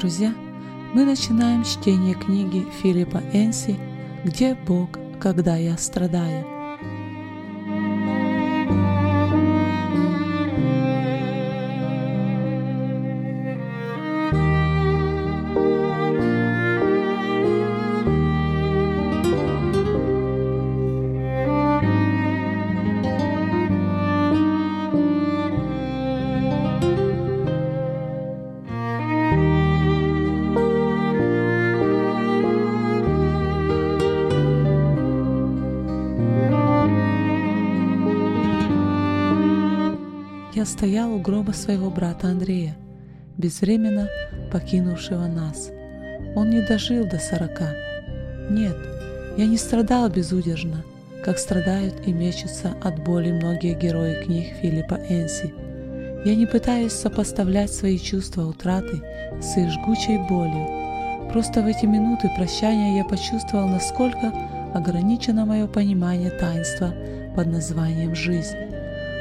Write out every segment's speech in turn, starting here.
Друзья, мы начинаем чтение книги Филиппа Энси «Где Бог, когда я страдаю?». Я стоял у гроба своего брата Андрея, безвременно покинувшего нас. Он не дожил до сорока. Нет, я не страдал безудержно, как страдают и мечутся от боли многие герои книг Филиппа Энси. Я не пытаюсь сопоставлять свои чувства утраты с их жгучей болью. Просто в эти минуты прощания я почувствовал, насколько ограничено мое понимание таинства под названием «жизнь».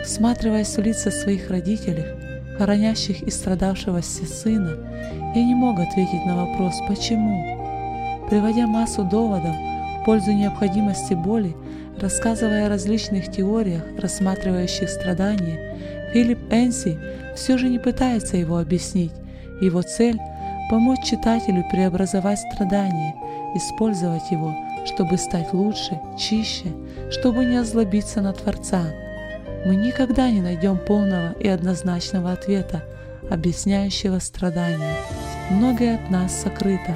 Всматриваясь в лица своих родителей, хоронящих и страдавшегося сына, я не мог ответить на вопрос «почему?». Приводя массу доводов в пользу необходимости боли, рассказывая о различных теориях, рассматривающих страдания, Филипп Энси все же не пытается его объяснить. Его цель – помочь читателю преобразовать страдания, использовать его, чтобы стать лучше, чище, чтобы не озлобиться на Творца – мы никогда не найдем полного и однозначного ответа, объясняющего страдания. Многое от нас сокрыто.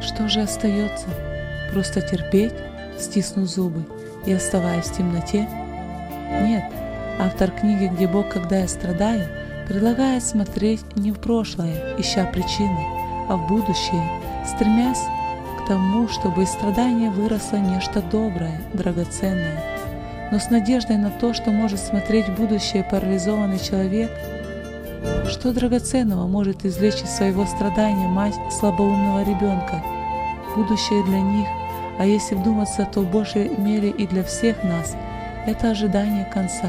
Что же остается? Просто терпеть, стиснув зубы и оставаясь в темноте? Нет, автор книги «Где Бог, когда я страдаю» предлагает смотреть не в прошлое, ища причины, а в будущее, стремясь к тому, чтобы из страдания выросло нечто доброе, драгоценное – но с надеждой на то, что может смотреть будущее парализованный человек, что драгоценного может извлечь из своего страдания мать слабоумного ребенка? Будущее для них, а если вдуматься, то в большей мере и для всех нас, это ожидание конца,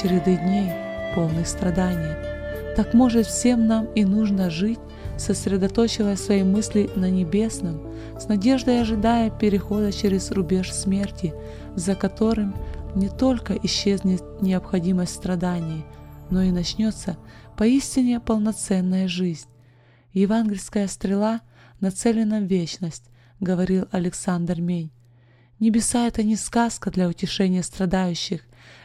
череды дней, полных страданий. Так может всем нам и нужно жить, сосредоточивая свои мысли на небесном, с надеждой ожидая перехода через рубеж смерти, за которым не только исчезнет необходимость страданий, но и начнется поистине полноценная жизнь. Евангельская стрела нацелена в вечность, говорил Александр Мень. Небеса — это не сказка для утешения страдающих,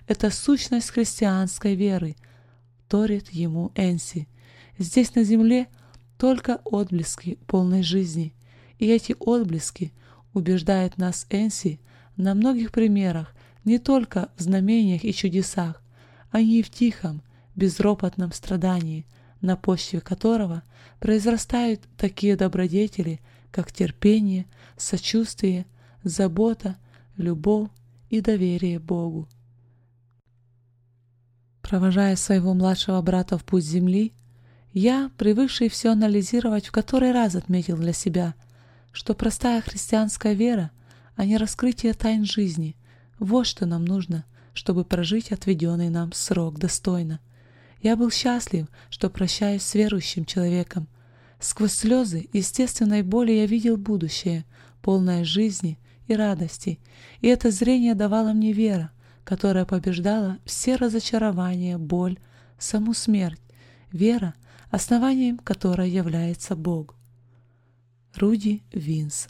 это сущность христианской веры, торит ему Энси. Здесь на земле только отблески полной жизни, и эти отблески, убеждает нас Энси, на многих примерах не только в знамениях и чудесах, они и в тихом, безропотном страдании, на почве которого произрастают такие добродетели, как терпение, сочувствие, забота, любовь и доверие Богу. Провожая своего младшего брата в путь земли, я, привыкший все анализировать, в который раз отметил для себя, что простая христианская вера, а не раскрытие тайн жизни, вот что нам нужно, чтобы прожить отведенный нам срок достойно. Я был счастлив, что прощаюсь с верующим человеком. Сквозь слезы естественной боли я видел будущее, полное жизни и радости, и это зрение давало мне вера, которая побеждала все разочарования, боль, саму смерть, вера, основанием которой является Бог. Руди Винс